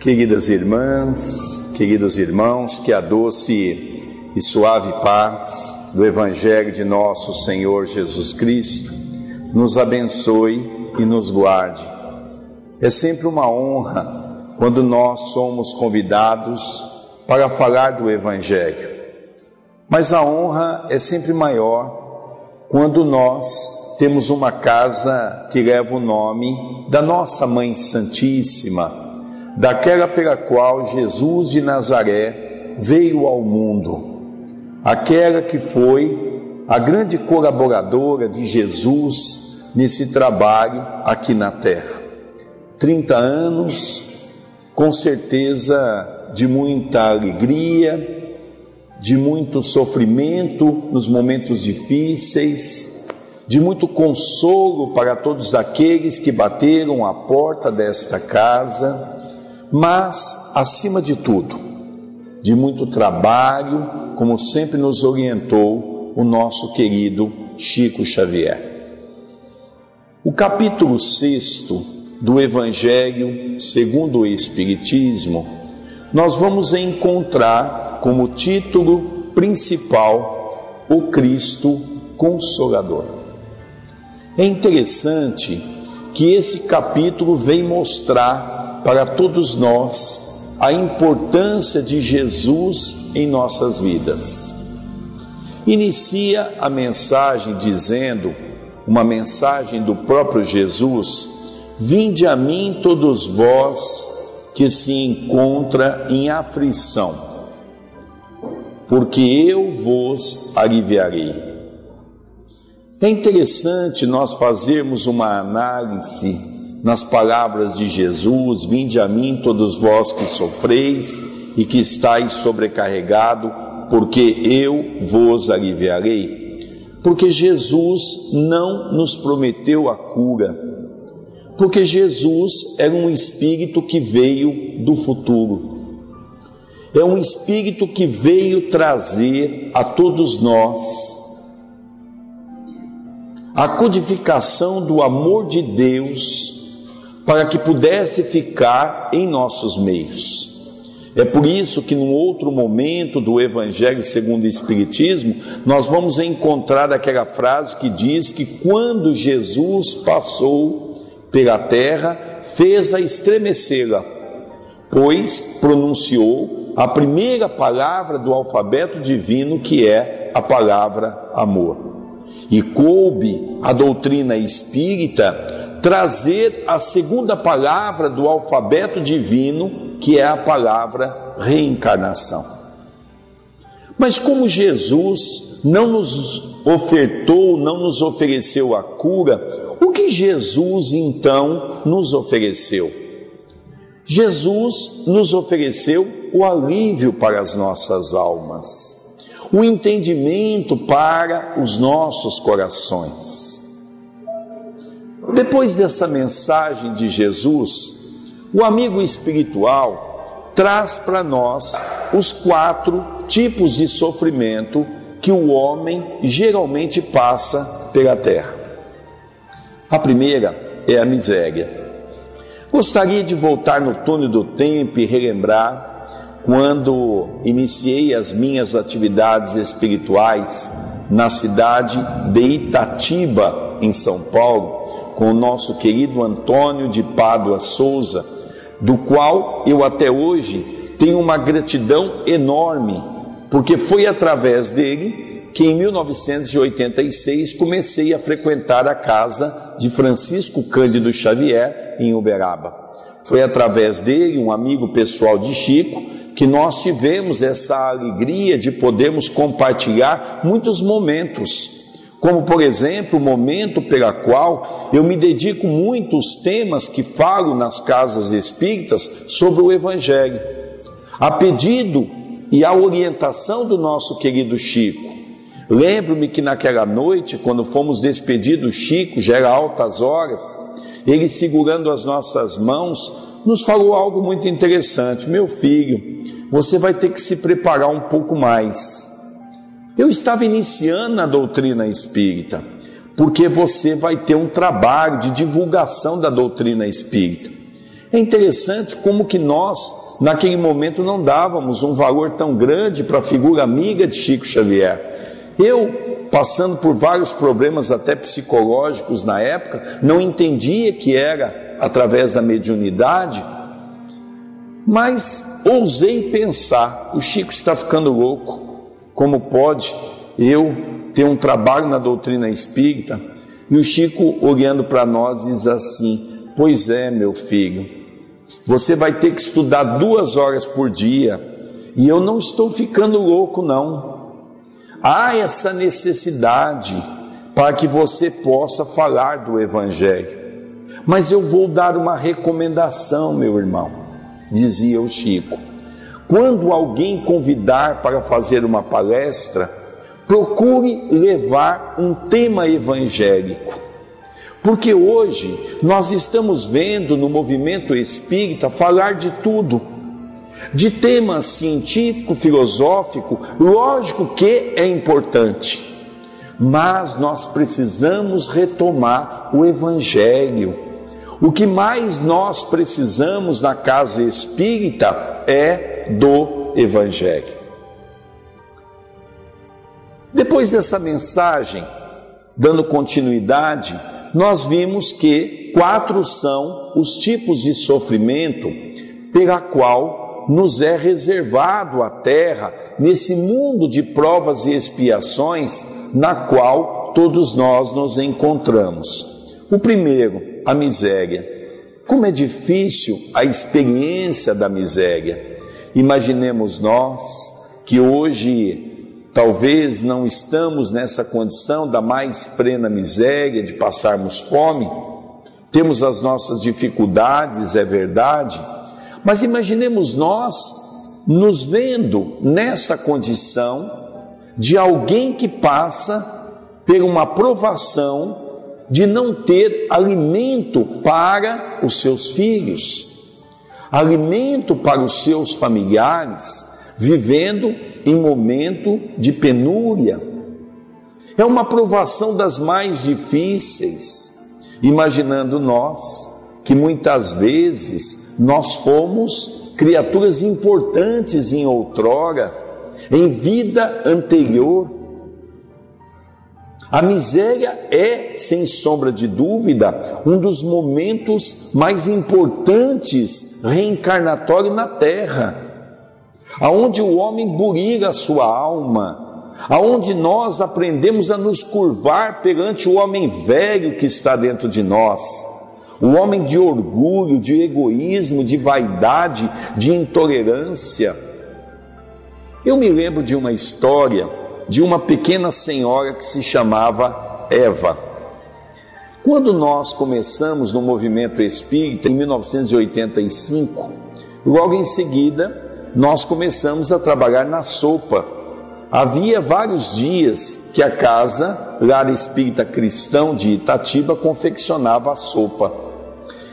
Queridas irmãs, queridos irmãos, que a doce e suave paz do Evangelho de nosso Senhor Jesus Cristo nos abençoe e nos guarde. É sempre uma honra quando nós somos convidados para falar do Evangelho, mas a honra é sempre maior quando nós temos uma casa que leva o nome da nossa Mãe Santíssima daquela pela qual Jesus de Nazaré veio ao mundo, aquela que foi a grande colaboradora de Jesus nesse trabalho aqui na terra. 30 anos, com certeza de muita alegria, de muito sofrimento nos momentos difíceis, de muito consolo para todos aqueles que bateram a porta desta casa mas, acima de tudo, de muito trabalho, como sempre nos orientou o nosso querido Chico Xavier. O capítulo 6 do Evangelho segundo o Espiritismo, nós vamos encontrar como título principal o Cristo Consolador. É interessante que esse capítulo vem mostrar para todos nós a importância de Jesus em nossas vidas. Inicia a mensagem dizendo, uma mensagem do próprio Jesus: Vinde a mim todos vós que se encontra em aflição, porque eu vos aliviarei. É interessante nós fazermos uma análise nas palavras de Jesus: Vinde a mim, todos vós que sofreis e que estáis sobrecarregado, porque eu vos aliviarei. Porque Jesus não nos prometeu a cura, porque Jesus era um espírito que veio do futuro. É um espírito que veio trazer a todos nós a codificação do amor de Deus para que pudesse ficar em nossos meios. É por isso que, num outro momento do Evangelho segundo o Espiritismo, nós vamos encontrar aquela frase que diz que quando Jesus passou pela terra, fez-a estremecê-la, pois pronunciou a primeira palavra do alfabeto divino, que é a palavra amor. E coube a doutrina espírita trazer a segunda palavra do alfabeto divino, que é a palavra reencarnação. Mas como Jesus não nos ofertou, não nos ofereceu a cura, o que Jesus então nos ofereceu? Jesus nos ofereceu o alívio para as nossas almas, o entendimento para os nossos corações. Depois dessa mensagem de Jesus, o amigo espiritual traz para nós os quatro tipos de sofrimento que o homem geralmente passa pela terra. A primeira é a miséria. Gostaria de voltar no túnel do tempo e relembrar quando iniciei as minhas atividades espirituais na cidade de Itatiba, em São Paulo, com o nosso querido Antônio de Pádua Souza, do qual eu até hoje tenho uma gratidão enorme, porque foi através dele que em 1986 comecei a frequentar a casa de Francisco Cândido Xavier em Uberaba. Foi através dele, um amigo pessoal de Chico, que nós tivemos essa alegria de podermos compartilhar muitos momentos como por exemplo o momento pela qual eu me dedico muito aos temas que falo nas casas espíritas sobre o Evangelho, a pedido e a orientação do nosso querido Chico. Lembro-me que naquela noite, quando fomos despedir do Chico, já era altas horas, ele segurando as nossas mãos, nos falou algo muito interessante: Meu filho, você vai ter que se preparar um pouco mais eu estava iniciando a doutrina espírita, porque você vai ter um trabalho de divulgação da doutrina espírita. É interessante como que nós, naquele momento, não dávamos um valor tão grande para a figura amiga de Chico Xavier. Eu, passando por vários problemas até psicológicos na época, não entendia que era através da mediunidade, mas ousei pensar: o Chico está ficando louco. Como pode eu ter um trabalho na doutrina espírita? E o Chico, olhando para nós, diz assim: Pois é, meu filho, você vai ter que estudar duas horas por dia, e eu não estou ficando louco, não. Há essa necessidade para que você possa falar do Evangelho. Mas eu vou dar uma recomendação, meu irmão dizia o Chico. Quando alguém convidar para fazer uma palestra, procure levar um tema evangélico. Porque hoje nós estamos vendo no movimento espírita falar de tudo, de temas científico, filosófico, lógico que é importante, mas nós precisamos retomar o evangelho o que mais nós precisamos na casa espírita é do Evangelho. Depois dessa mensagem, dando continuidade, nós vimos que quatro são os tipos de sofrimento pela qual nos é reservado a terra nesse mundo de provas e expiações na qual todos nós nos encontramos. O primeiro a miséria. Como é difícil a experiência da miséria. Imaginemos nós que hoje talvez não estamos nessa condição da mais plena miséria, de passarmos fome. Temos as nossas dificuldades, é verdade, mas imaginemos nós nos vendo nessa condição de alguém que passa por uma provação de não ter alimento para os seus filhos, alimento para os seus familiares, vivendo em momento de penúria. É uma provação das mais difíceis, imaginando nós que muitas vezes nós fomos criaturas importantes em outrora, em vida anterior, a miséria é, sem sombra de dúvida, um dos momentos mais importantes reencarnatório na Terra, aonde o homem burira a sua alma, aonde nós aprendemos a nos curvar perante o homem velho que está dentro de nós, o homem de orgulho, de egoísmo, de vaidade, de intolerância. Eu me lembro de uma história de uma pequena senhora que se chamava Eva. Quando nós começamos no movimento espírita em 1985, logo em seguida nós começamos a trabalhar na sopa. Havia vários dias que a casa Lar Espírita Cristão de Itatiba confeccionava a sopa.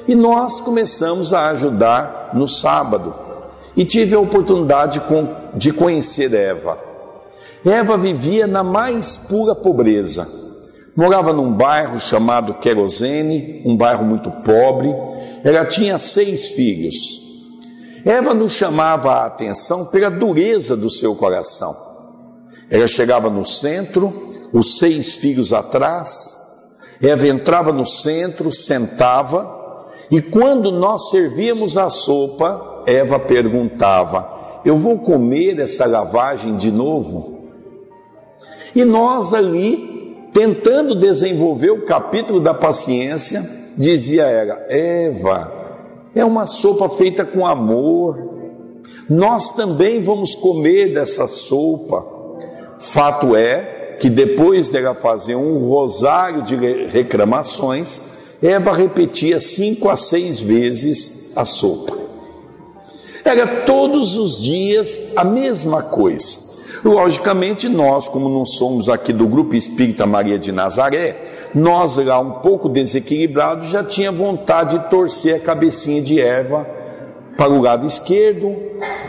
E nós começamos a ajudar no sábado. E tive a oportunidade de conhecer Eva. Eva vivia na mais pura pobreza. Morava num bairro chamado Querosene, um bairro muito pobre. Ela tinha seis filhos. Eva nos chamava a atenção pela dureza do seu coração. Ela chegava no centro, os seis filhos atrás. Eva entrava no centro, sentava, e quando nós servíamos a sopa, Eva perguntava: Eu vou comer essa lavagem de novo? E nós ali, tentando desenvolver o capítulo da paciência, dizia ela: Eva, é uma sopa feita com amor. Nós também vamos comer dessa sopa. Fato é que depois dela fazer um rosário de reclamações, Eva repetia cinco a seis vezes a sopa. Era todos os dias a mesma coisa. Logicamente, nós, como não somos aqui do Grupo Espírita Maria de Nazaré, nós lá um pouco desequilibrados já tinha vontade de torcer a cabecinha de erva para o lado esquerdo,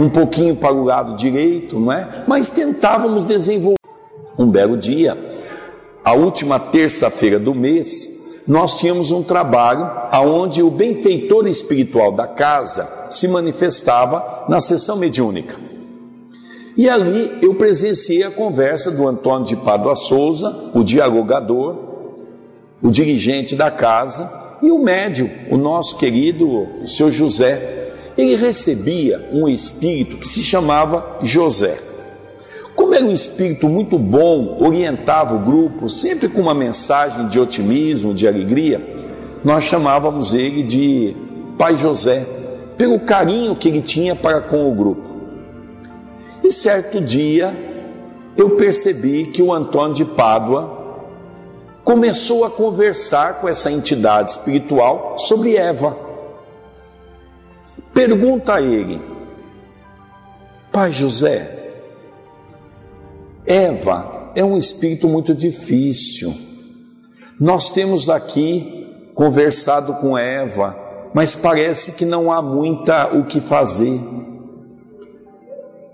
um pouquinho para o lado direito, não é? Mas tentávamos desenvolver. Um belo dia, a última terça-feira do mês, nós tínhamos um trabalho aonde o benfeitor espiritual da casa se manifestava na sessão mediúnica. E ali eu presenciei a conversa do Antônio de Pádua Souza, o dialogador, o dirigente da casa, e o médium, o nosso querido seu José. Ele recebia um espírito que se chamava José. Como era um espírito muito bom, orientava o grupo, sempre com uma mensagem de otimismo, de alegria, nós chamávamos ele de Pai José, pelo carinho que ele tinha para com o grupo. E certo dia eu percebi que o Antônio de Pádua começou a conversar com essa entidade espiritual sobre Eva. Pergunta a ele, Pai José, Eva é um espírito muito difícil. Nós temos aqui conversado com Eva, mas parece que não há muita o que fazer.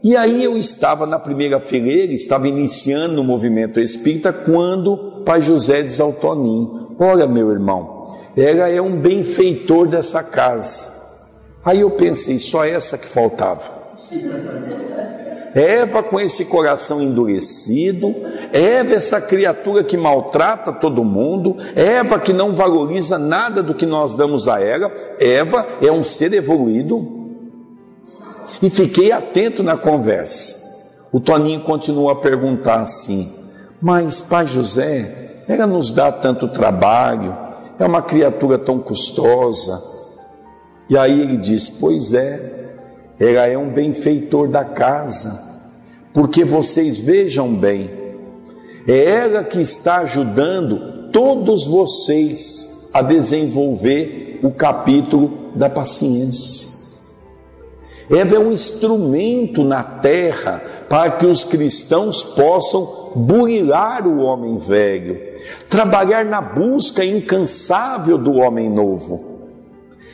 E aí eu estava na primeira fileira, estava iniciando o movimento espírita, quando Pai José diz ao Toninho: Olha, meu irmão, ela é um benfeitor dessa casa. Aí eu pensei, só essa que faltava. Eva com esse coração endurecido, Eva essa criatura que maltrata todo mundo, Eva que não valoriza nada do que nós damos a ela, Eva é um ser evoluído. E fiquei atento na conversa. O Toninho continua a perguntar assim: Mas, Pai José, ela nos dá tanto trabalho, é uma criatura tão custosa. E aí ele diz: Pois é, ela é um benfeitor da casa, porque vocês vejam bem, é ela que está ajudando todos vocês a desenvolver o capítulo da paciência. Eva é um instrumento na terra para que os cristãos possam burilar o homem velho, trabalhar na busca incansável do homem novo.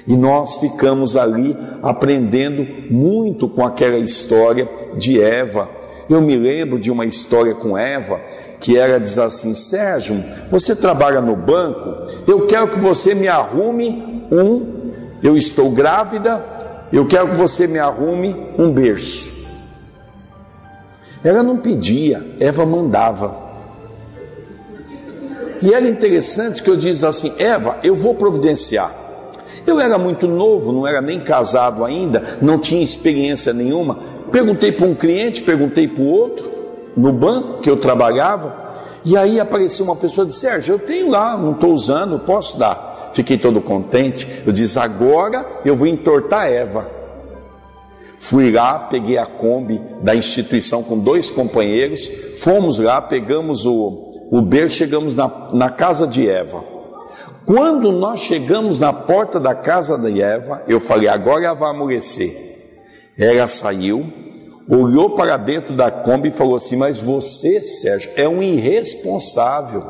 E nós ficamos ali aprendendo muito com aquela história de Eva. Eu me lembro de uma história com Eva que era diz assim: Sérgio, você trabalha no banco, eu quero que você me arrume um. Eu estou grávida, eu quero que você me arrume um berço. Ela não pedia, Eva mandava. E era interessante que eu disse assim: Eva, eu vou providenciar. Eu era muito novo, não era nem casado ainda, não tinha experiência nenhuma. Perguntei para um cliente, perguntei para o outro, no banco que eu trabalhava, e aí apareceu uma pessoa e disse: Sérgio, eu tenho lá, não estou usando, posso dar. Fiquei todo contente. Eu disse: agora eu vou entortar Eva. Fui lá, peguei a Kombi da instituição com dois companheiros, fomos lá, pegamos o, o ber, chegamos na, na casa de Eva. Quando nós chegamos na porta da casa de Eva, eu falei: agora ela vai amolecer. Ela saiu, olhou para dentro da Kombi e falou assim: Mas você, Sérgio, é um irresponsável.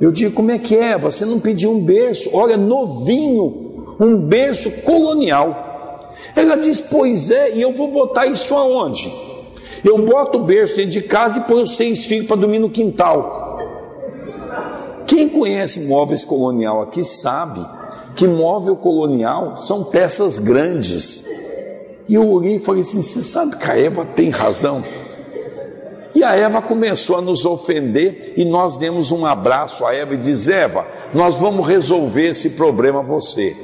Eu digo: Como é que é? Você não pediu um berço? Olha, novinho, um berço colonial. Ela diz: Pois é, e eu vou botar isso aonde? Eu boto o berço dentro de casa e ponho seis filhos para dormir no quintal. Quem conhece móveis colonial aqui sabe que móvel colonial são peças grandes. E o Uri falou assim: você sabe que a Eva tem razão? E a Eva começou a nos ofender e nós demos um abraço a Eva e diz: Eva, nós vamos resolver esse problema você.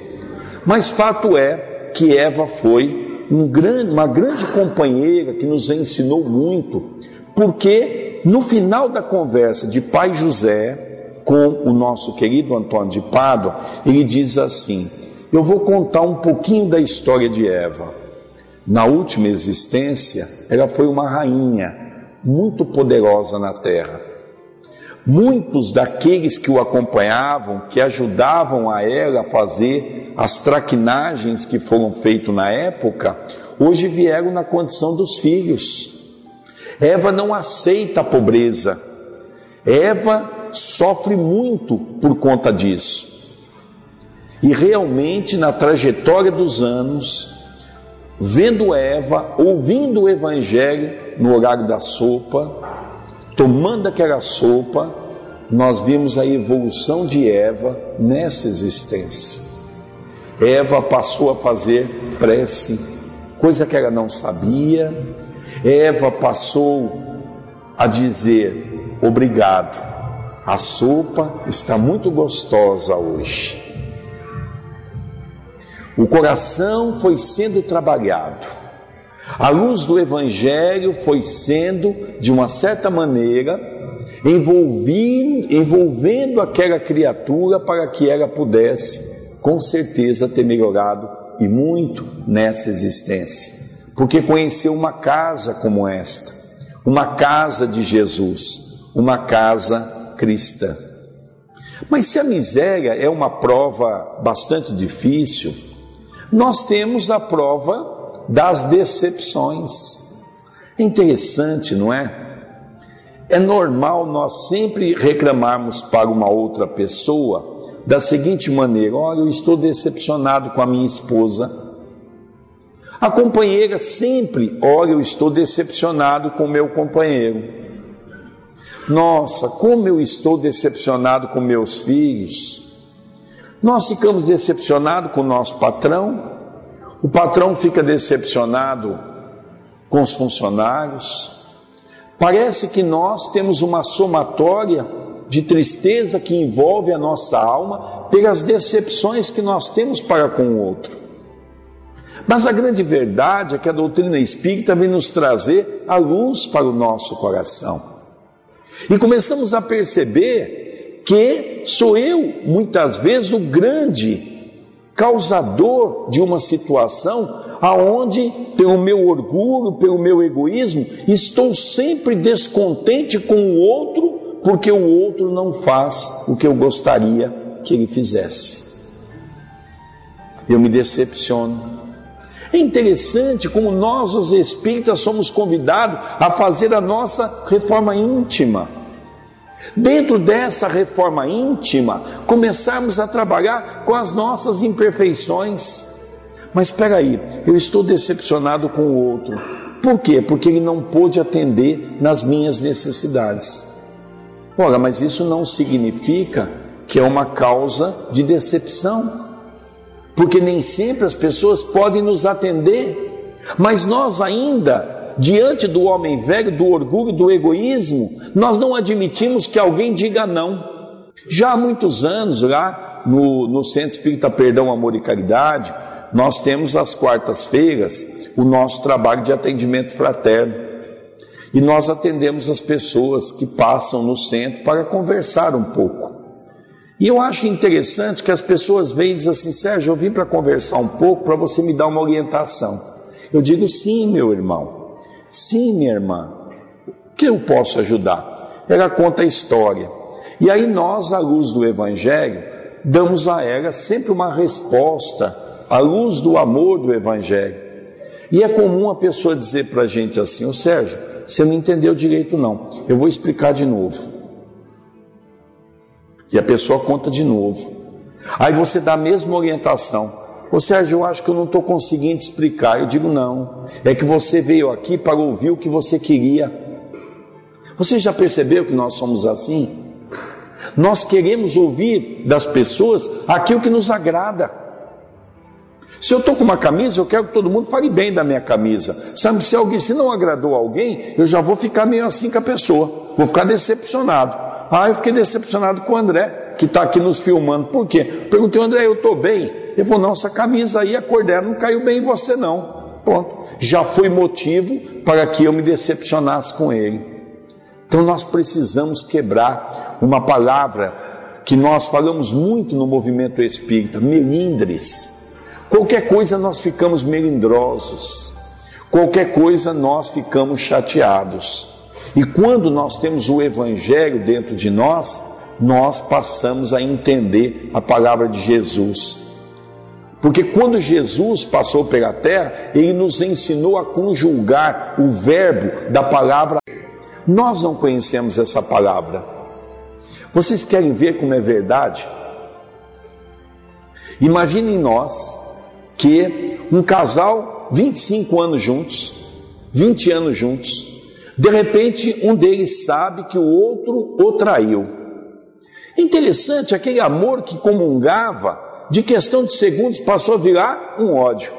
Mas fato é que Eva foi um grande, uma grande companheira que nos ensinou muito, porque no final da conversa de pai José, com o nosso querido Antônio de Pádua, ele diz assim: Eu vou contar um pouquinho da história de Eva. Na última existência, ela foi uma rainha muito poderosa na terra. Muitos daqueles que o acompanhavam, que ajudavam a ela a fazer as traquinagens que foram feitas na época, hoje vieram na condição dos filhos. Eva não aceita a pobreza. Eva sofre muito por conta disso. E realmente, na trajetória dos anos, vendo Eva, ouvindo o Evangelho no horário da sopa, tomando aquela sopa, nós vimos a evolução de Eva nessa existência. Eva passou a fazer prece, coisa que ela não sabia. Eva passou a dizer: Obrigado, a sopa está muito gostosa hoje. O coração foi sendo trabalhado. A luz do Evangelho foi sendo, de uma certa maneira, envolvendo, envolvendo aquela criatura para que ela pudesse, com certeza, ter melhorado e muito nessa existência. Porque conheceu uma casa como esta, uma casa de Jesus, uma casa cristã. Mas se a miséria é uma prova bastante difícil, nós temos a prova das decepções. É interessante, não é? É normal nós sempre reclamarmos para uma outra pessoa da seguinte maneira: olha, eu estou decepcionado com a minha esposa, a companheira sempre, olha, eu estou decepcionado com o meu companheiro. Nossa, como eu estou decepcionado com meus filhos. Nós ficamos decepcionados com o nosso patrão, o patrão fica decepcionado com os funcionários. Parece que nós temos uma somatória de tristeza que envolve a nossa alma pelas decepções que nós temos para com o outro. Mas a grande verdade é que a doutrina espírita vem nos trazer a luz para o nosso coração. E começamos a perceber que sou eu, muitas vezes, o grande causador de uma situação aonde, pelo meu orgulho, pelo meu egoísmo, estou sempre descontente com o outro, porque o outro não faz o que eu gostaria que ele fizesse. Eu me decepciono é interessante como nós, os espíritas, somos convidados a fazer a nossa reforma íntima. Dentro dessa reforma íntima, começarmos a trabalhar com as nossas imperfeições. Mas espera aí, eu estou decepcionado com o outro. Por quê? Porque ele não pôde atender nas minhas necessidades. Ora, mas isso não significa que é uma causa de decepção porque nem sempre as pessoas podem nos atender, mas nós ainda, diante do homem velho, do orgulho, do egoísmo, nós não admitimos que alguém diga não. Já há muitos anos, lá no, no Centro Espírita Perdão, Amor e Caridade, nós temos às quartas-feiras o nosso trabalho de atendimento fraterno. E nós atendemos as pessoas que passam no centro para conversar um pouco. E eu acho interessante que as pessoas vêm e dizem assim: Sérgio, eu vim para conversar um pouco para você me dar uma orientação. Eu digo: sim, meu irmão, sim, minha irmã, que eu posso ajudar? Ela conta a história. E aí nós, à luz do Evangelho, damos a ela sempre uma resposta, à luz do amor do Evangelho. E é comum a pessoa dizer para a gente assim: Ô Sérgio, você não entendeu direito, não. Eu vou explicar de novo. E a pessoa conta de novo. Aí você dá a mesma orientação. Ô Sérgio, eu acho que eu não estou conseguindo explicar. Eu digo, não. É que você veio aqui para ouvir o que você queria. Você já percebeu que nós somos assim? Nós queremos ouvir das pessoas aquilo que nos agrada. Se eu estou com uma camisa, eu quero que todo mundo fale bem da minha camisa. Sabe, se alguém, se não agradou alguém, eu já vou ficar meio assim com a pessoa. Vou ficar decepcionado. Ah, eu fiquei decepcionado com o André, que está aqui nos filmando. Por quê? Perguntei, André, eu estou bem? Ele falou, não, essa camisa aí, a cor dela não caiu bem em você não. Pronto. Já foi motivo para que eu me decepcionasse com ele. Então nós precisamos quebrar uma palavra que nós falamos muito no movimento espírita, melindres. Qualquer coisa nós ficamos melindrosos. Qualquer coisa nós ficamos chateados. E quando nós temos o Evangelho dentro de nós, nós passamos a entender a palavra de Jesus. Porque quando Jesus passou pela terra, ele nos ensinou a conjugar o verbo da palavra. Nós não conhecemos essa palavra. Vocês querem ver como é verdade? Imaginem nós que um casal, 25 anos juntos, 20 anos juntos, de repente, um deles sabe que o outro o traiu. Interessante, aquele amor que comungava, de questão de segundos passou a virar um ódio.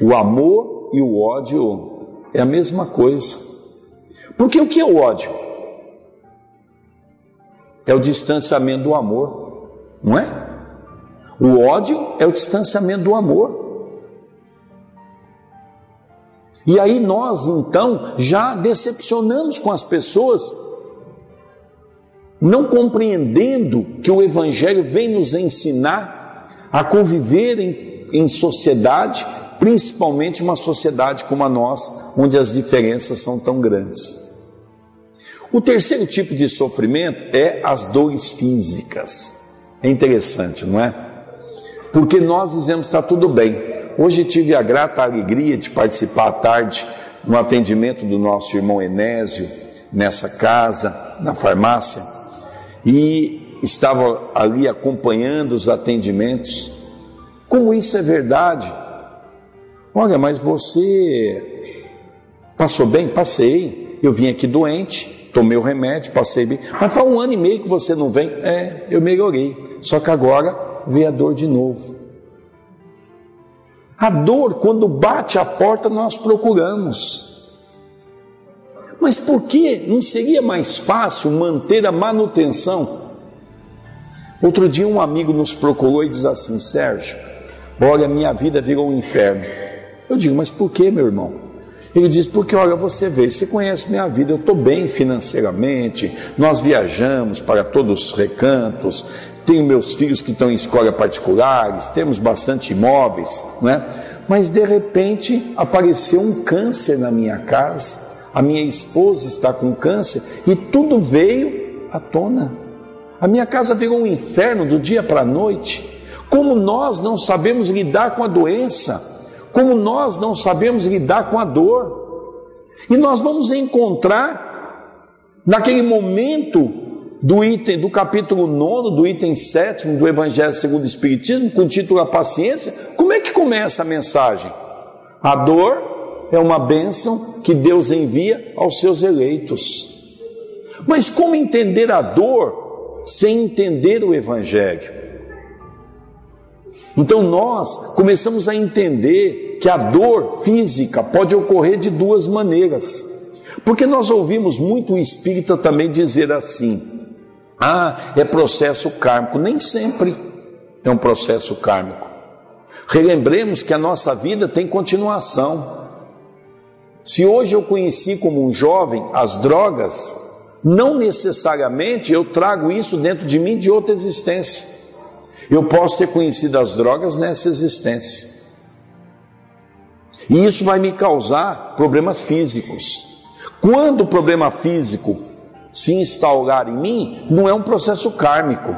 O amor e o ódio é a mesma coisa. Porque o que é o ódio? É o distanciamento do amor, não é? O ódio é o distanciamento do amor. E aí nós então já decepcionamos com as pessoas, não compreendendo que o Evangelho vem nos ensinar a conviver em, em sociedade, principalmente uma sociedade como a nossa, onde as diferenças são tão grandes. O terceiro tipo de sofrimento é as dores físicas. É interessante, não é? Porque nós dizemos está tudo bem, Hoje tive a grata alegria de participar à tarde no atendimento do nosso irmão Enésio, nessa casa, na farmácia, e estava ali acompanhando os atendimentos. Como isso é verdade? Olha, mas você passou bem? Passei. Eu vim aqui doente, tomei o remédio, passei bem. Mas faz um ano e meio que você não vem. É, eu melhorei. Só que agora veio a dor de novo. A dor, quando bate a porta, nós procuramos. Mas por que não seria mais fácil manter a manutenção? Outro dia, um amigo nos procurou e diz assim: Sérgio, olha, minha vida virou um inferno. Eu digo, mas por que, meu irmão? Ele diz: Porque, olha, você vê, você conhece minha vida, eu estou bem financeiramente, nós viajamos para todos os recantos, tenho meus filhos que estão em escola particulares, temos bastante imóveis, né? Mas de repente apareceu um câncer na minha casa, a minha esposa está com câncer e tudo veio à tona. A minha casa virou um inferno do dia para a noite. Como nós não sabemos lidar com a doença, como nós não sabemos lidar com a dor. E nós vamos encontrar naquele momento do item do capítulo 9, do item 7 do Evangelho segundo o Espiritismo, com o título A Paciência, como é que começa a mensagem? A dor é uma bênção que Deus envia aos seus eleitos. Mas como entender a dor sem entender o Evangelho? Então nós começamos a entender que a dor física pode ocorrer de duas maneiras. Porque nós ouvimos muito o espírita também dizer assim: ah, é processo kármico. Nem sempre é um processo kármico. Relembremos que a nossa vida tem continuação. Se hoje eu conheci como um jovem as drogas, não necessariamente eu trago isso dentro de mim de outra existência. Eu posso ter conhecido as drogas nessa existência. E isso vai me causar problemas físicos. Quando o problema físico se instaurar em mim, não é um processo kármico.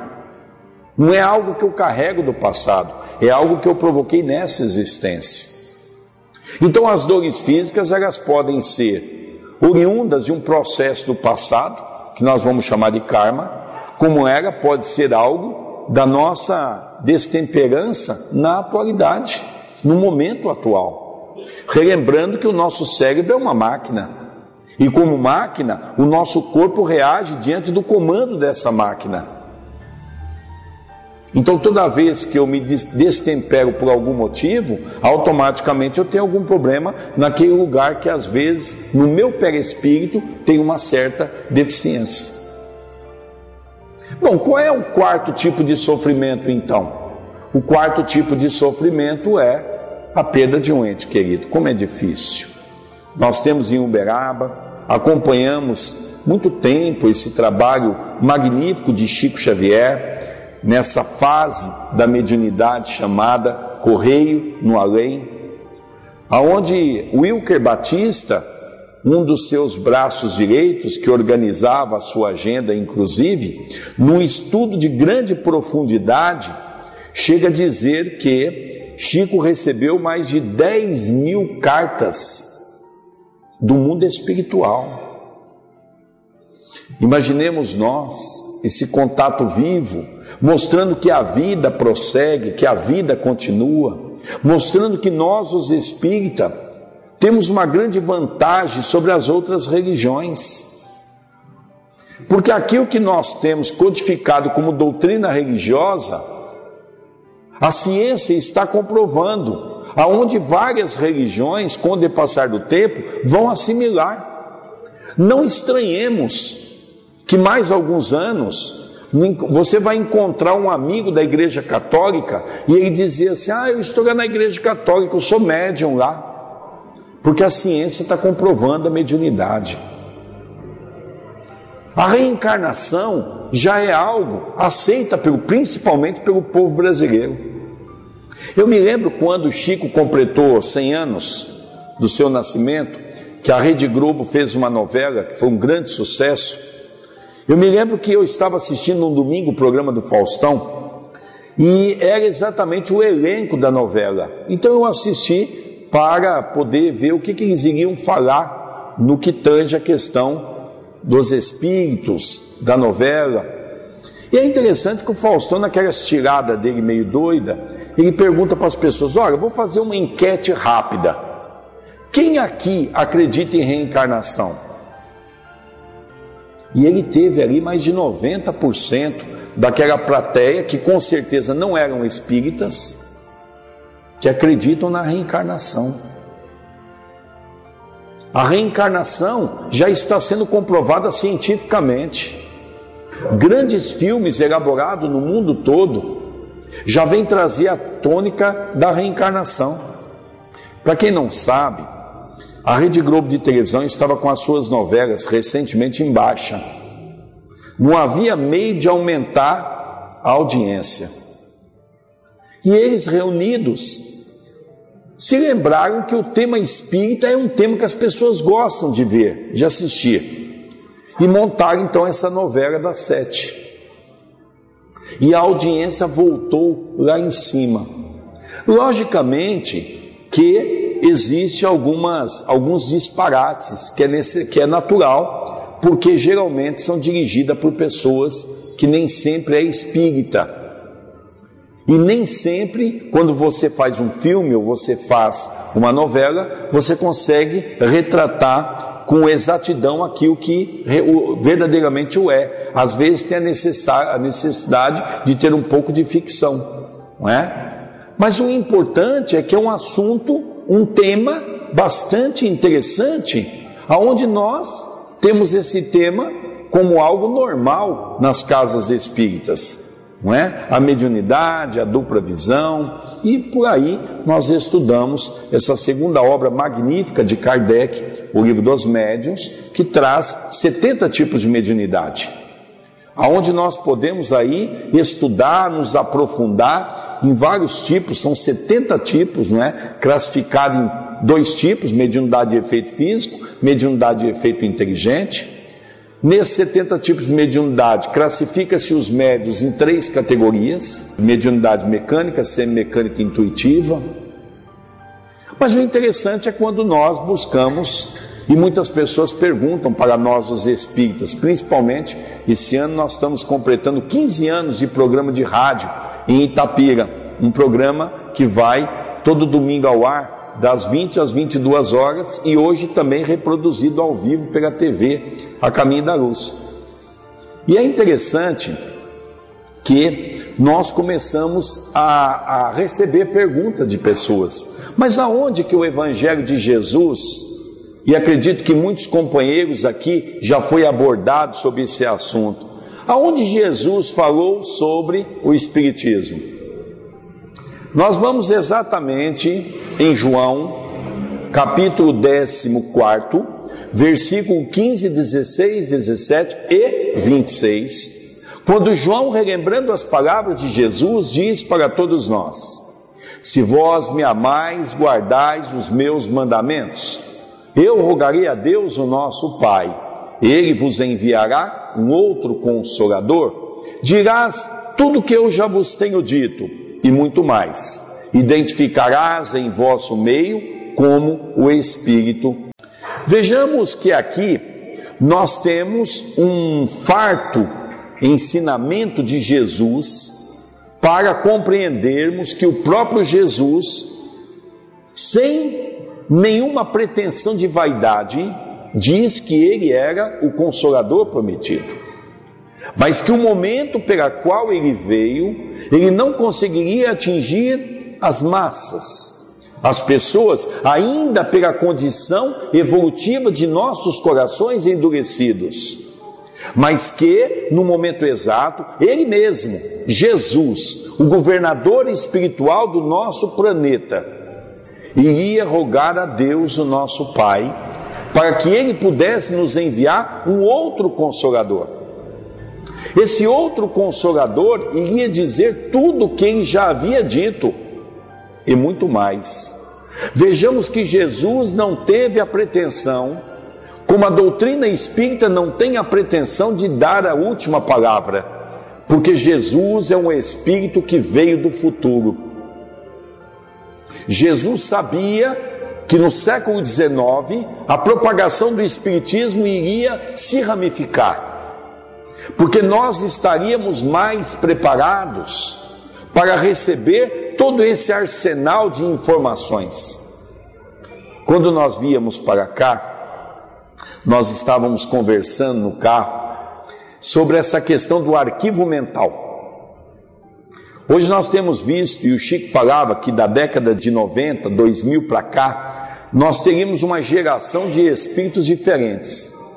Não é algo que eu carrego do passado, é algo que eu provoquei nessa existência. Então as dores físicas elas podem ser oriundas de um processo do passado, que nós vamos chamar de karma, como ela pode ser algo da nossa destemperança na atualidade, no momento atual. Relembrando que o nosso cérebro é uma máquina, e como máquina, o nosso corpo reage diante do comando dessa máquina. Então, toda vez que eu me destempero por algum motivo, automaticamente eu tenho algum problema naquele lugar que às vezes, no meu perispírito, tem uma certa deficiência. Bom, qual é o quarto tipo de sofrimento então? O quarto tipo de sofrimento é a perda de um ente querido. Como é difícil. Nós temos em Uberaba, acompanhamos muito tempo esse trabalho magnífico de Chico Xavier, nessa fase da mediunidade chamada Correio no Além, aonde Wilker Batista, um dos seus braços direitos, que organizava a sua agenda, inclusive, num estudo de grande profundidade, chega a dizer que Chico recebeu mais de 10 mil cartas do mundo espiritual. Imaginemos nós esse contato vivo, mostrando que a vida prossegue, que a vida continua, mostrando que nós, os espíritas, temos uma grande vantagem sobre as outras religiões. Porque aquilo que nós temos codificado como doutrina religiosa, a ciência está comprovando, aonde várias religiões, com o depassar do tempo, vão assimilar. Não estranhemos que mais alguns anos você vai encontrar um amigo da igreja católica e ele dizia assim: Ah, eu estou lá na igreja católica, eu sou médium lá. Porque a ciência está comprovando a mediunidade. A reencarnação já é algo aceita pelo, principalmente pelo povo brasileiro. Eu me lembro quando Chico completou 100 anos do seu nascimento, que a Rede Globo fez uma novela que foi um grande sucesso. Eu me lembro que eu estava assistindo um domingo o programa do Faustão e era exatamente o elenco da novela. Então eu assisti para poder ver o que, que eles iriam falar no que tange a questão dos espíritos da novela. E é interessante que o Faustão, naquela estirada dele meio doida, ele pergunta para as pessoas: Olha, vou fazer uma enquete rápida. Quem aqui acredita em reencarnação? E ele teve ali mais de 90% daquela plateia que com certeza não eram espíritas, que acreditam na reencarnação. A reencarnação já está sendo comprovada cientificamente. Grandes filmes elaborados no mundo todo já vêm trazer a tônica da reencarnação. Para quem não sabe, a Rede Globo de televisão estava com as suas novelas recentemente em baixa. Não havia meio de aumentar a audiência. E eles reunidos se lembraram que o tema espírita é um tema que as pessoas gostam de ver, de assistir. E montaram então essa novela das sete. E a audiência voltou lá em cima. Logicamente que existe algumas, alguns disparates, que é, nesse, que é natural, porque geralmente são dirigidas por pessoas que nem sempre é espírita. E nem sempre, quando você faz um filme ou você faz uma novela, você consegue retratar com exatidão aquilo que verdadeiramente o é. Às vezes tem a necessidade de ter um pouco de ficção, não é? Mas o importante é que é um assunto um tema bastante interessante, aonde nós temos esse tema como algo normal nas casas espíritas, não é? A mediunidade, a dupla visão, e por aí nós estudamos essa segunda obra magnífica de Kardec, o livro dos médiuns, que traz 70 tipos de mediunidade. Aonde nós podemos aí estudar, nos aprofundar em vários tipos, são 70 tipos, não é? Classificado em dois tipos: mediunidade de efeito físico, mediunidade de efeito inteligente. Nesses 70 tipos de mediunidade, classifica-se os médios em três categorias: mediunidade mecânica, semimecânica e intuitiva. Mas o interessante é quando nós buscamos, e muitas pessoas perguntam para nós, os espíritas, principalmente esse ano nós estamos completando 15 anos de programa de rádio em Itapira, um programa que vai todo domingo ao ar, das 20 às 22 horas, e hoje também reproduzido ao vivo pela TV, a Caminho da Luz. E é interessante que nós começamos a, a receber perguntas de pessoas, mas aonde que o Evangelho de Jesus e acredito que muitos companheiros aqui já foi abordado sobre esse assunto. Aonde Jesus falou sobre o Espiritismo? Nós vamos exatamente em João, capítulo 14, versículo 15, 16, 17 e 26, quando João, relembrando as palavras de Jesus, diz para todos nós: Se vós me amais, guardais os meus mandamentos, eu rogarei a Deus, o nosso Pai. Ele vos enviará um outro consolador. Dirás tudo que eu já vos tenho dito e muito mais. Identificarás em vosso meio como o Espírito. Vejamos que aqui nós temos um farto ensinamento de Jesus para compreendermos que o próprio Jesus, sem nenhuma pretensão de vaidade, diz que ele era o consolador prometido. Mas que o momento pela qual ele veio, ele não conseguiria atingir as massas, as pessoas, ainda pela condição evolutiva de nossos corações endurecidos mas que no momento exato, Ele mesmo, Jesus, o governador espiritual do nosso planeta, iria rogar a Deus, o nosso Pai, para que Ele pudesse nos enviar um outro consolador. Esse outro consolador iria dizer tudo o que ele já havia dito e muito mais. Vejamos que Jesus não teve a pretensão como a doutrina espírita não tem a pretensão de dar a última palavra, porque Jesus é um espírito que veio do futuro. Jesus sabia que no século XIX a propagação do espiritismo iria se ramificar, porque nós estaríamos mais preparados para receber todo esse arsenal de informações. Quando nós víamos para cá, nós estávamos conversando no carro sobre essa questão do arquivo mental. Hoje nós temos visto, e o Chico falava que da década de 90, 2000 para cá, nós teríamos uma geração de espíritos diferentes.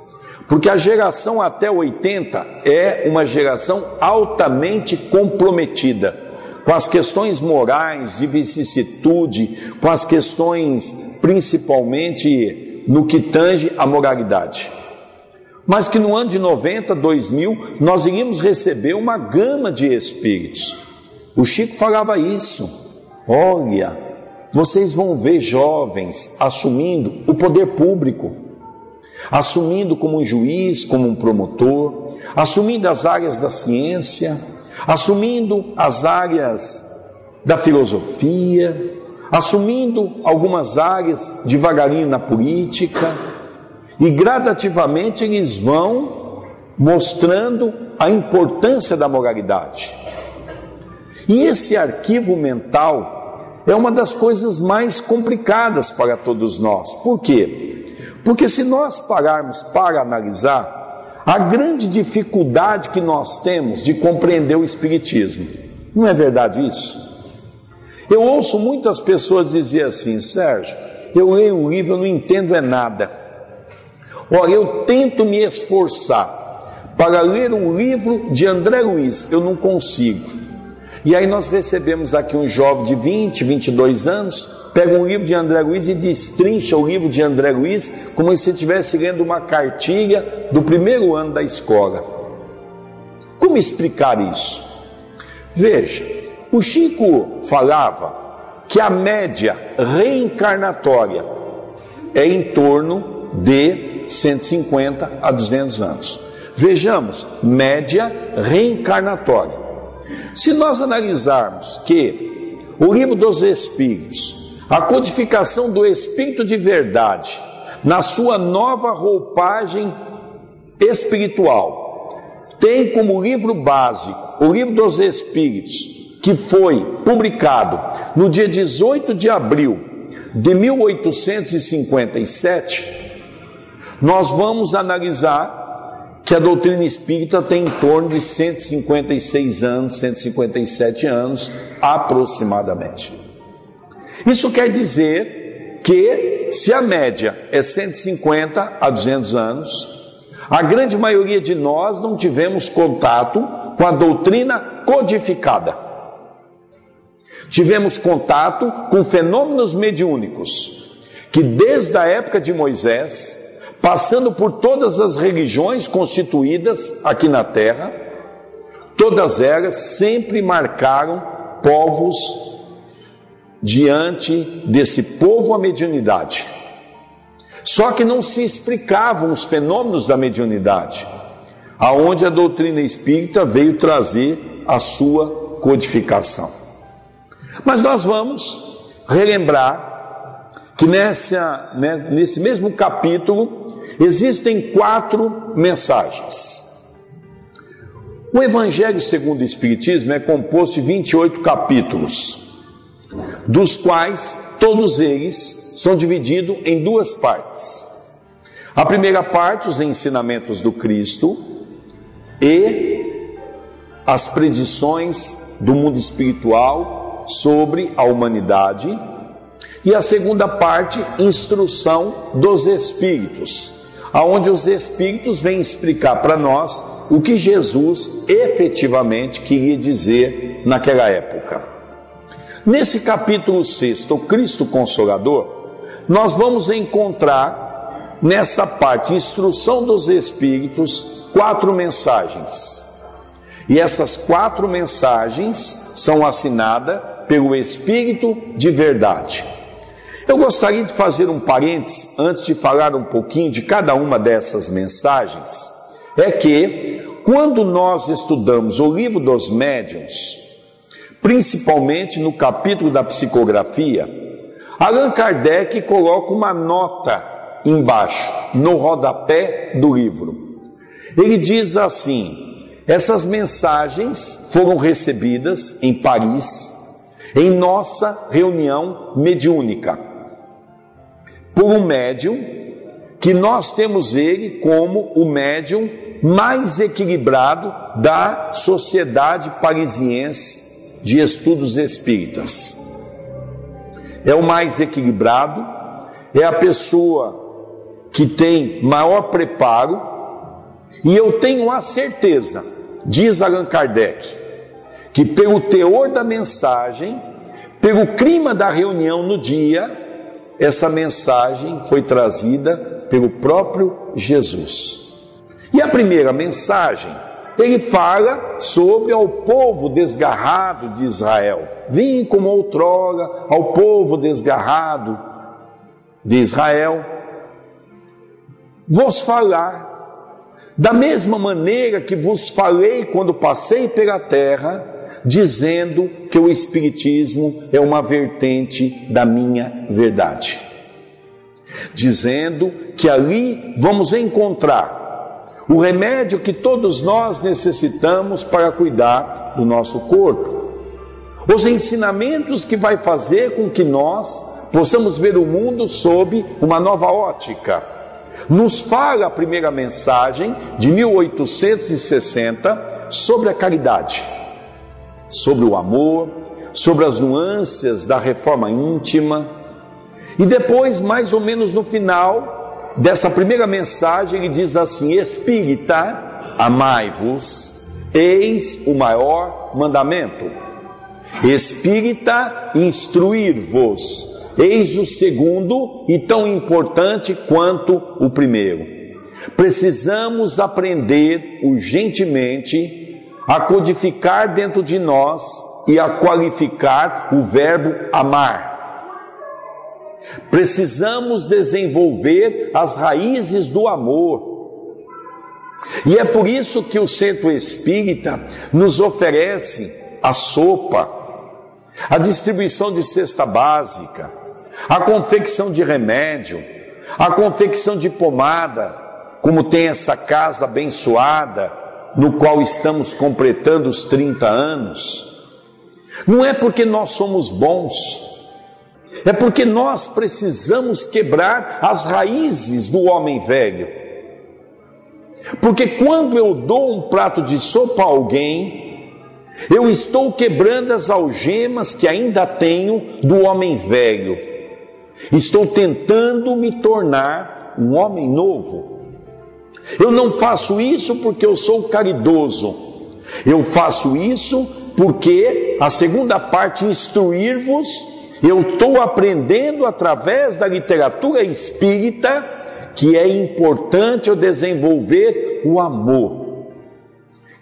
Porque a geração até 80 é uma geração altamente comprometida com as questões morais, de vicissitude, com as questões principalmente no que tange a moralidade. Mas que no ano de 90, 2000, nós iríamos receber uma gama de espíritos. O Chico falava isso. Olha, vocês vão ver jovens assumindo o poder público, assumindo como um juiz, como um promotor, assumindo as áreas da ciência, assumindo as áreas da filosofia, assumindo algumas áreas devagarinho na política, e gradativamente eles vão mostrando a importância da moralidade. E esse arquivo mental é uma das coisas mais complicadas para todos nós. Por quê? Porque se nós pararmos para analisar a grande dificuldade que nós temos de compreender o Espiritismo, não é verdade isso? Eu ouço muitas pessoas dizer assim, Sérgio, eu leio um livro, eu não entendo é nada. Olha, eu tento me esforçar para ler um livro de André Luiz, eu não consigo. E aí nós recebemos aqui um jovem de 20, 22 anos, pega um livro de André Luiz e destrincha o livro de André Luiz como se estivesse lendo uma cartilha do primeiro ano da escola. Como explicar isso? Veja, o Chico falava que a média reencarnatória é em torno de 150 a 200 anos. Vejamos, média reencarnatória. Se nós analisarmos que o livro dos Espíritos, a codificação do Espírito de verdade, na sua nova roupagem espiritual, tem como livro básico o livro dos Espíritos, que foi publicado no dia 18 de abril de 1857, nós vamos analisar que a doutrina espírita tem em torno de 156 anos, 157 anos aproximadamente. Isso quer dizer que, se a média é 150 a 200 anos, a grande maioria de nós não tivemos contato com a doutrina codificada tivemos contato com fenômenos mediúnicos que, desde a época de Moisés, passando por todas as religiões constituídas aqui na terra, todas elas sempre marcaram povos diante desse povo a mediunidade. Só que não se explicavam os fenômenos da mediunidade, aonde a doutrina espírita veio trazer a sua codificação. Mas nós vamos relembrar que nessa, né, nesse mesmo capítulo existem quatro mensagens. O Evangelho segundo o Espiritismo é composto de 28 capítulos, dos quais todos eles são divididos em duas partes. A primeira parte, os ensinamentos do Cristo, e as predições do mundo espiritual sobre a humanidade. E a segunda parte, instrução dos espíritos, aonde os espíritos vêm explicar para nós o que Jesus efetivamente queria dizer naquela época. Nesse capítulo 6, o Cristo Consolador, nós vamos encontrar nessa parte, instrução dos Espíritos, quatro mensagens. E essas quatro mensagens são assinadas pelo Espírito de Verdade. Eu gostaria de fazer um parênteses antes de falar um pouquinho de cada uma dessas mensagens. É que, quando nós estudamos o livro dos médiuns, principalmente no capítulo da psicografia, Allan Kardec coloca uma nota embaixo, no rodapé do livro. Ele diz assim: essas mensagens foram recebidas em Paris, em nossa reunião mediúnica, por um médium que nós temos ele como o médium mais equilibrado da sociedade parisiense de estudos espíritas. É o mais equilibrado, é a pessoa que tem maior preparo, e eu tenho a certeza, diz Allan Kardec, que pelo teor da mensagem, pelo clima da reunião no dia, essa mensagem foi trazida pelo próprio Jesus. E a primeira mensagem ele fala sobre ao povo desgarrado de Israel. Vim como outrora ao povo desgarrado de Israel, vos falar da mesma maneira que vos falei quando passei pela terra, dizendo que o Espiritismo é uma vertente da minha verdade. Dizendo que ali vamos encontrar o remédio que todos nós necessitamos para cuidar do nosso corpo. Os ensinamentos que vai fazer com que nós possamos ver o mundo sob uma nova ótica. Nos fala a primeira mensagem de 1860 sobre a caridade, sobre o amor, sobre as nuances da reforma íntima. E depois, mais ou menos no final, dessa primeira mensagem, ele diz assim: Espírita, amai-vos, eis o maior mandamento. Espírita, instruir-vos, eis o segundo e tão importante quanto o primeiro. Precisamos aprender urgentemente a codificar dentro de nós e a qualificar o verbo amar Precisamos desenvolver as raízes do amor. E é por isso que o centro espírita nos oferece a sopa, a distribuição de cesta básica, a confecção de remédio, a confecção de pomada, como tem essa casa abençoada, no qual estamos completando os 30 anos. Não é porque nós somos bons, é porque nós precisamos quebrar as raízes do homem velho. Porque quando eu dou um prato de sopa a alguém, eu estou quebrando as algemas que ainda tenho do homem velho. Estou tentando me tornar um homem novo. Eu não faço isso porque eu sou caridoso. Eu faço isso porque a segunda parte, instruir-vos eu estou aprendendo através da literatura espírita que é importante eu desenvolver o amor.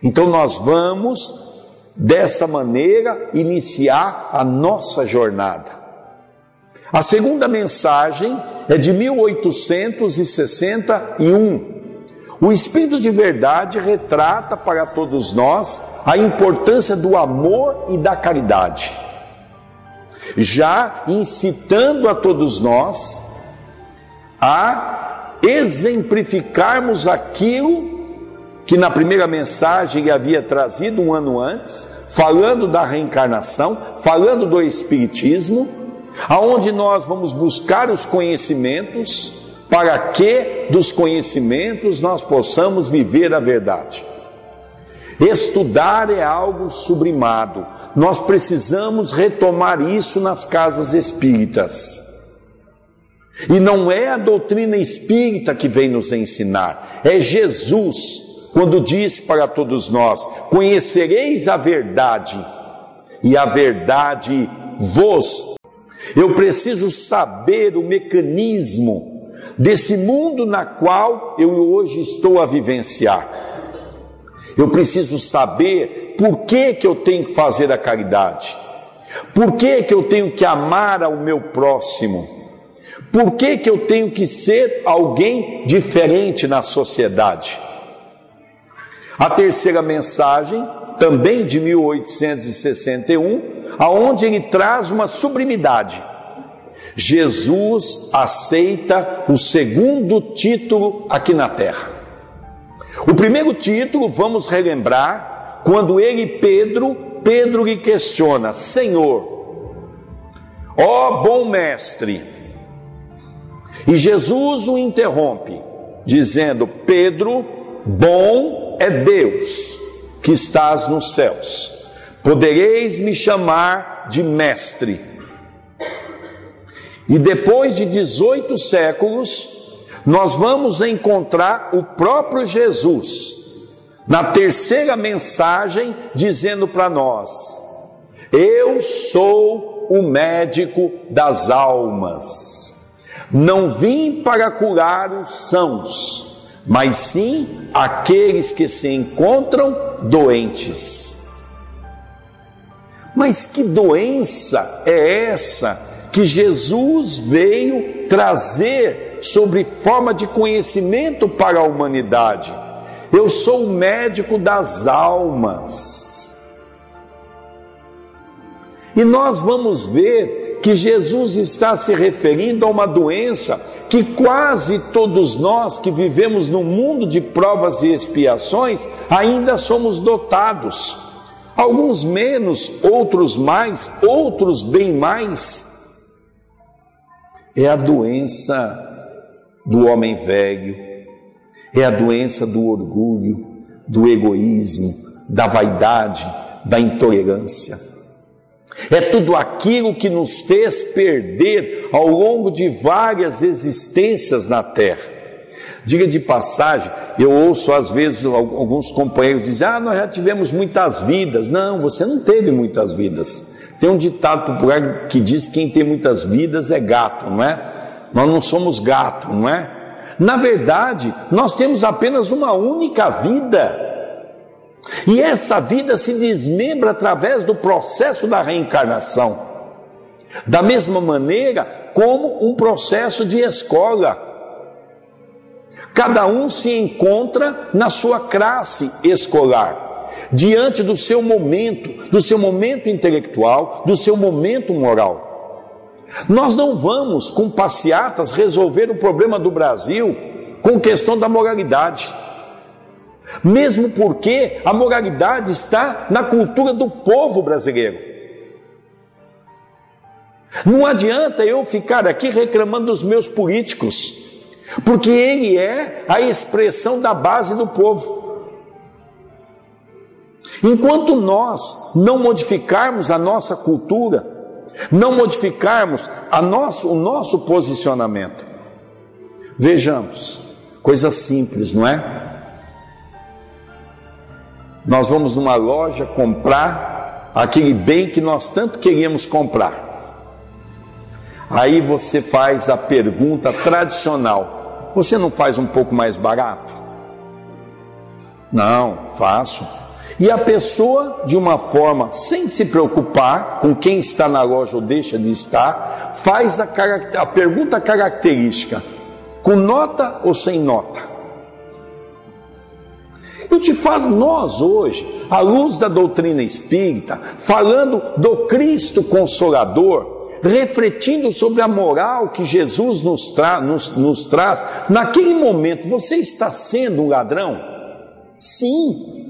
Então nós vamos dessa maneira iniciar a nossa jornada. A segunda mensagem é de 1861. O Espírito de Verdade retrata para todos nós a importância do amor e da caridade. Já incitando a todos nós a exemplificarmos aquilo que na primeira mensagem havia trazido um ano antes, falando da reencarnação, falando do Espiritismo, aonde nós vamos buscar os conhecimentos para que dos conhecimentos nós possamos viver a verdade. Estudar é algo sublimado. Nós precisamos retomar isso nas casas espíritas. E não é a doutrina espírita que vem nos ensinar, é Jesus, quando diz para todos nós: Conhecereis a verdade, e a verdade vos. Eu preciso saber o mecanismo desse mundo na qual eu hoje estou a vivenciar. Eu preciso saber por que, que eu tenho que fazer a caridade, por que, que eu tenho que amar ao meu próximo, por que, que eu tenho que ser alguém diferente na sociedade. A terceira mensagem, também de 1861, aonde ele traz uma sublimidade. Jesus aceita o segundo título aqui na terra. O primeiro título, vamos relembrar, quando ele, Pedro, Pedro lhe questiona: Senhor, ó bom mestre. E Jesus o interrompe, dizendo: Pedro, bom é Deus que estás nos céus podereis me chamar de mestre. E depois de 18 séculos, nós vamos encontrar o próprio Jesus, na terceira mensagem, dizendo para nós: Eu sou o médico das almas. Não vim para curar os sãos, mas sim aqueles que se encontram doentes. Mas que doença é essa que Jesus veio trazer sobre forma de conhecimento para a humanidade? Eu sou o médico das almas. E nós vamos ver que Jesus está se referindo a uma doença que quase todos nós que vivemos no mundo de provas e expiações ainda somos dotados alguns menos, outros mais, outros bem mais. É a doença do homem velho, é a doença do orgulho, do egoísmo, da vaidade, da intolerância. É tudo aquilo que nos fez perder ao longo de várias existências na terra. Diga de passagem, eu ouço às vezes alguns companheiros dizer: Ah, nós já tivemos muitas vidas. Não, você não teve muitas vidas. Tem um ditado popular que diz: Quem tem muitas vidas é gato, não é? Nós não somos gato, não é? Na verdade, nós temos apenas uma única vida. E essa vida se desmembra através do processo da reencarnação. Da mesma maneira como um processo de escola. Cada um se encontra na sua classe escolar, diante do seu momento, do seu momento intelectual, do seu momento moral. Nós não vamos, com passeatas, resolver o problema do Brasil com questão da moralidade. Mesmo porque a moralidade está na cultura do povo brasileiro. Não adianta eu ficar aqui reclamando dos meus políticos, porque ele é a expressão da base do povo. Enquanto nós não modificarmos a nossa cultura, não modificarmos a nosso, o nosso posicionamento, vejamos, coisa simples, não é? Nós vamos numa loja comprar aquele bem que nós tanto queríamos comprar. Aí você faz a pergunta tradicional: você não faz um pouco mais barato? Não, faço. E a pessoa, de uma forma sem se preocupar com quem está na loja ou deixa de estar, faz a, a pergunta característica: com nota ou sem nota? Eu te falo, nós hoje, à luz da doutrina espírita, falando do Cristo Consolador, refletindo sobre a moral que Jesus nos, tra nos, nos traz, naquele momento você está sendo um ladrão? Sim.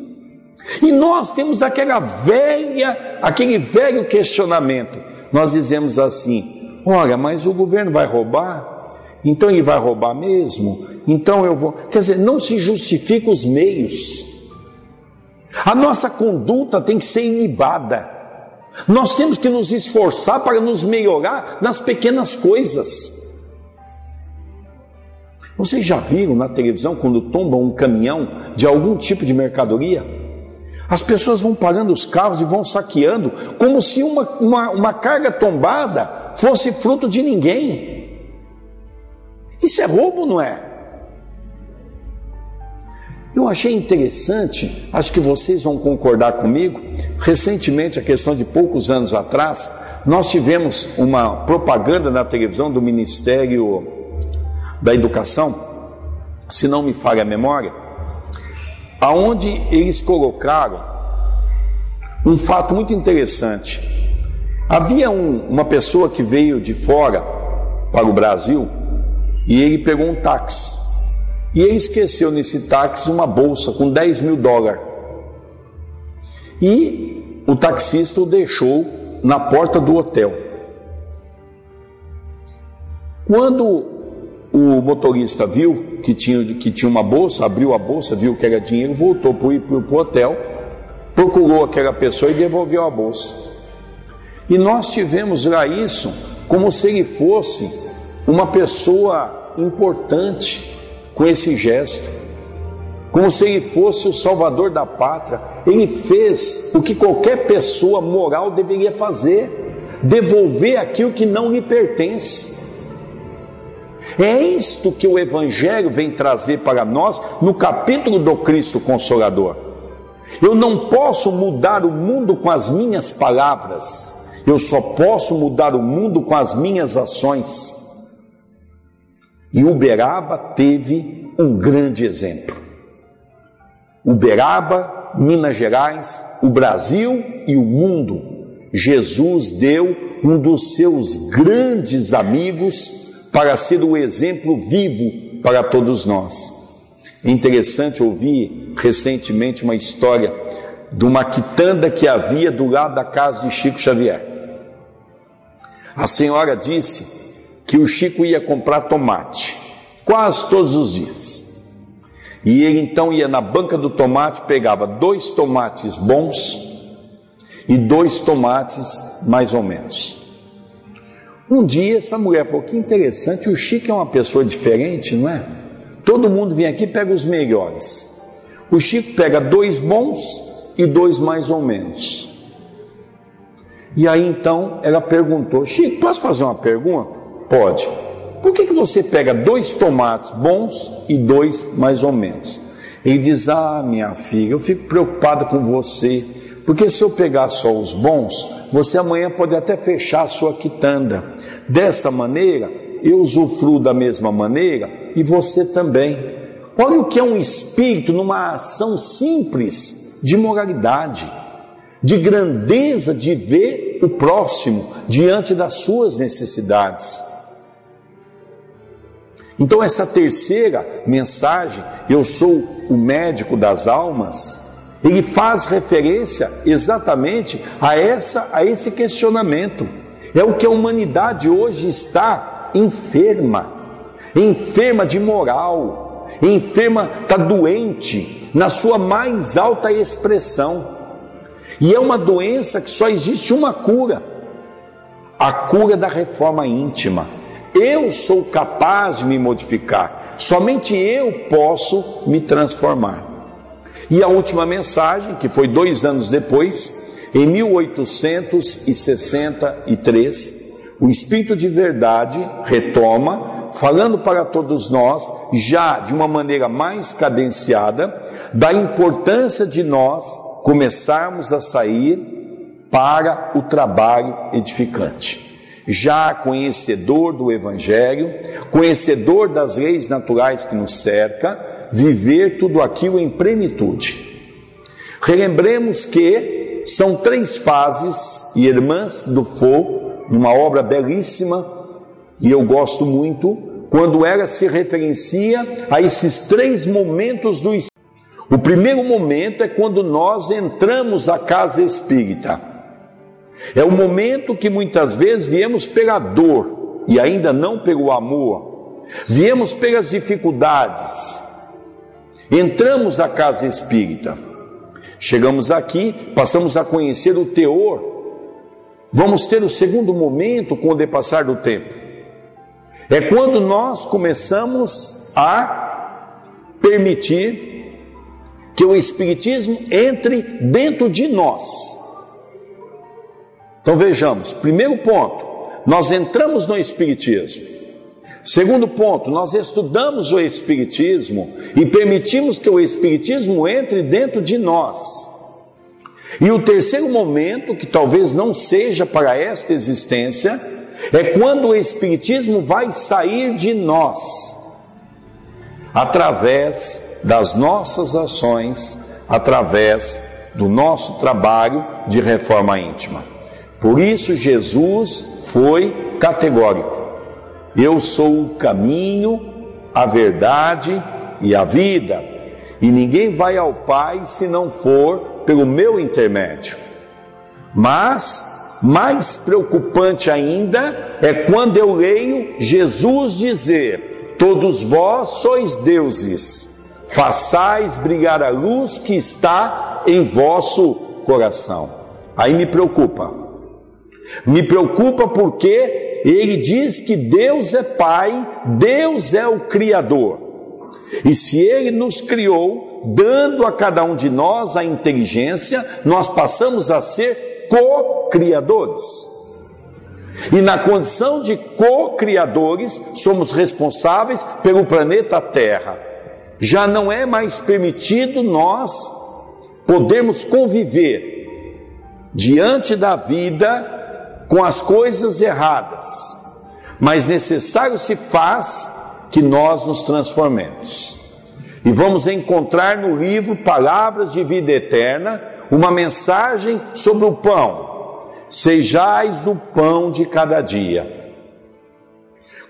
E nós temos aquela velha, aquele velho questionamento. Nós dizemos assim: olha, mas o governo vai roubar? Então ele vai roubar mesmo? Então eu vou. Quer dizer, não se justifica os meios. A nossa conduta tem que ser ilibada. Nós temos que nos esforçar para nos melhorar nas pequenas coisas. Vocês já viram na televisão quando tomba um caminhão de algum tipo de mercadoria? As pessoas vão parando os carros e vão saqueando, como se uma, uma, uma carga tombada fosse fruto de ninguém. Isso é roubo, não é? Eu achei interessante, acho que vocês vão concordar comigo. Recentemente, a questão de poucos anos atrás, nós tivemos uma propaganda na televisão do Ministério da Educação, se não me falha a memória, aonde eles colocaram um fato muito interessante. Havia um, uma pessoa que veio de fora para o Brasil e ele pegou um táxi. E ele esqueceu nesse táxi uma bolsa com 10 mil dólares. E o taxista o deixou na porta do hotel. Quando o motorista viu que tinha, que tinha uma bolsa, abriu a bolsa, viu que era dinheiro, voltou para o hotel, procurou aquela pessoa e devolveu a bolsa. E nós tivemos lá isso como se ele fosse uma pessoa importante com esse gesto, como se ele fosse o salvador da pátria. Ele fez o que qualquer pessoa moral deveria fazer: devolver aquilo que não lhe pertence. É isto que o Evangelho vem trazer para nós no capítulo do Cristo Consolador. Eu não posso mudar o mundo com as minhas palavras, eu só posso mudar o mundo com as minhas ações. E Uberaba teve um grande exemplo. Uberaba, Minas Gerais, o Brasil e o mundo. Jesus deu um dos seus grandes amigos para ser o exemplo vivo para todos nós. É interessante ouvir recentemente uma história de uma quitanda que havia do lado da casa de Chico Xavier. A senhora disse que o Chico ia comprar tomate, quase todos os dias. E ele então ia na banca do tomate, pegava dois tomates bons e dois tomates mais ou menos. Um dia essa mulher falou: Que interessante, o Chico é uma pessoa diferente, não é? Todo mundo vem aqui e pega os melhores. O Chico pega dois bons e dois mais ou menos. E aí então ela perguntou: Chico, posso fazer uma pergunta? Pode. Por que, que você pega dois tomates bons e dois mais ou menos? Ele diz: Ah, minha filha, eu fico preocupado com você, porque se eu pegar só os bons, você amanhã pode até fechar a sua quitanda. Dessa maneira, eu usufruo da mesma maneira e você também. Olha o que é um espírito numa ação simples de moralidade, de grandeza de ver o próximo diante das suas necessidades. Então, essa terceira mensagem, eu sou o médico das almas, ele faz referência exatamente a, essa, a esse questionamento. É o que a humanidade hoje está enferma, enferma de moral, enferma, está doente, na sua mais alta expressão. E é uma doença que só existe uma cura: a cura da reforma íntima. Eu sou capaz de me modificar, somente eu posso me transformar. E a última mensagem, que foi dois anos depois, em 1863, o Espírito de Verdade retoma, falando para todos nós, já de uma maneira mais cadenciada, da importância de nós começarmos a sair para o trabalho edificante já conhecedor do Evangelho, conhecedor das leis naturais que nos cerca, viver tudo aquilo em plenitude. Relembremos que são três fases, Irmãs do Fogo, numa obra belíssima, e eu gosto muito, quando ela se referencia a esses três momentos do o primeiro momento é quando nós entramos à casa espírita. É o momento que muitas vezes viemos pela dor e ainda não pelo amor, viemos pelas dificuldades, entramos à casa espírita. Chegamos aqui, passamos a conhecer o teor. Vamos ter o segundo momento com o depassar do tempo. É quando nós começamos a permitir que o Espiritismo entre dentro de nós. Então vejamos, primeiro ponto, nós entramos no Espiritismo. Segundo ponto, nós estudamos o Espiritismo e permitimos que o Espiritismo entre dentro de nós. E o terceiro momento, que talvez não seja para esta existência, é quando o Espiritismo vai sair de nós, através das nossas ações, através do nosso trabalho de reforma íntima. Por isso, Jesus foi categórico. Eu sou o caminho, a verdade e a vida, e ninguém vai ao Pai se não for pelo meu intermédio. Mas, mais preocupante ainda é quando eu leio Jesus dizer: Todos vós sois deuses, façais brilhar a luz que está em vosso coração. Aí me preocupa. Me preocupa porque ele diz que Deus é Pai, Deus é o Criador. E se Ele nos criou, dando a cada um de nós a inteligência, nós passamos a ser co-criadores. E na condição de co-criadores, somos responsáveis pelo planeta Terra. Já não é mais permitido nós podermos conviver diante da vida com as coisas erradas, mas necessário se faz que nós nos transformemos. E vamos encontrar no livro Palavras de Vida Eterna uma mensagem sobre o pão. Sejais o pão de cada dia.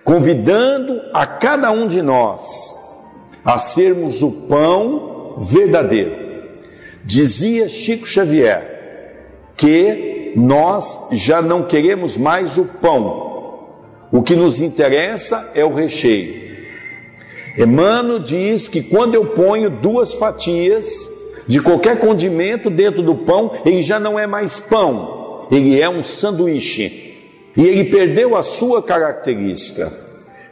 Convidando a cada um de nós a sermos o pão verdadeiro. Dizia Chico Xavier nós já não queremos mais o pão. O que nos interessa é o recheio. Emmanuel diz que quando eu ponho duas fatias de qualquer condimento dentro do pão, ele já não é mais pão, ele é um sanduíche. E ele perdeu a sua característica.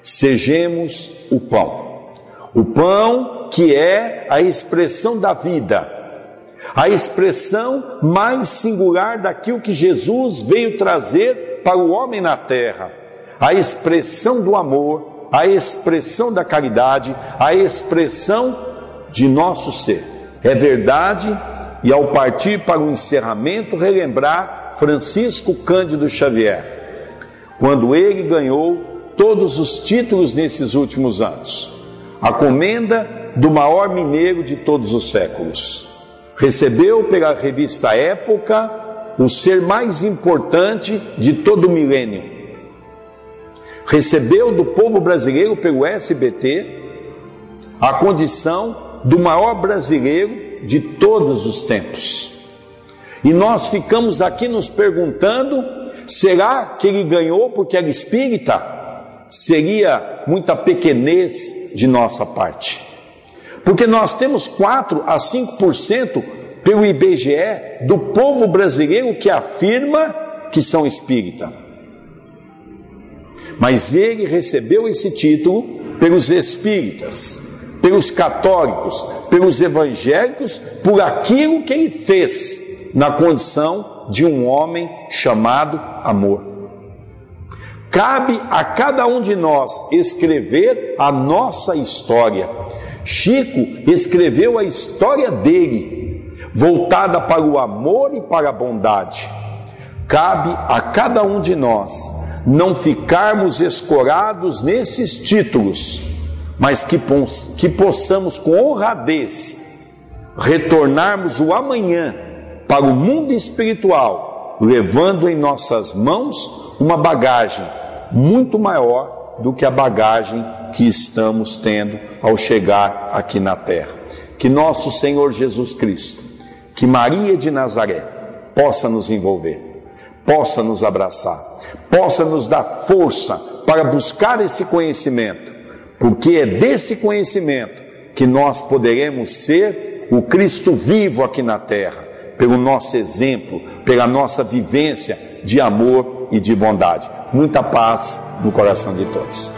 Sejamos o pão. O pão que é a expressão da vida a expressão mais singular daquilo que Jesus veio trazer para o homem na terra, a expressão do amor, a expressão da caridade, a expressão de nosso ser. É verdade, e ao partir para o encerramento, relembrar Francisco Cândido Xavier, quando ele ganhou todos os títulos nesses últimos anos. A comenda do maior mineiro de todos os séculos recebeu pela revista Época o ser mais importante de todo o milênio. Recebeu do povo brasileiro pelo SBT a condição do maior brasileiro de todos os tempos. E nós ficamos aqui nos perguntando: será que ele ganhou porque era espírita? Seria muita pequenez de nossa parte. Porque nós temos 4 a 5% pelo IBGE do povo brasileiro que afirma que são espírita. Mas ele recebeu esse título pelos espíritas, pelos católicos, pelos evangélicos, por aquilo que ele fez na condição de um homem chamado amor. Cabe a cada um de nós escrever a nossa história Chico escreveu a história dele, voltada para o amor e para a bondade. Cabe a cada um de nós não ficarmos escorados nesses títulos, mas que, que possamos com honradez retornarmos o amanhã para o mundo espiritual, levando em nossas mãos uma bagagem muito maior do que a bagagem que estamos tendo ao chegar aqui na terra. Que nosso Senhor Jesus Cristo, que Maria de Nazaré possa nos envolver, possa nos abraçar, possa nos dar força para buscar esse conhecimento, porque é desse conhecimento que nós poderemos ser o Cristo vivo aqui na terra, pelo nosso exemplo, pela nossa vivência de amor e de bondade. Muita paz no coração de todos.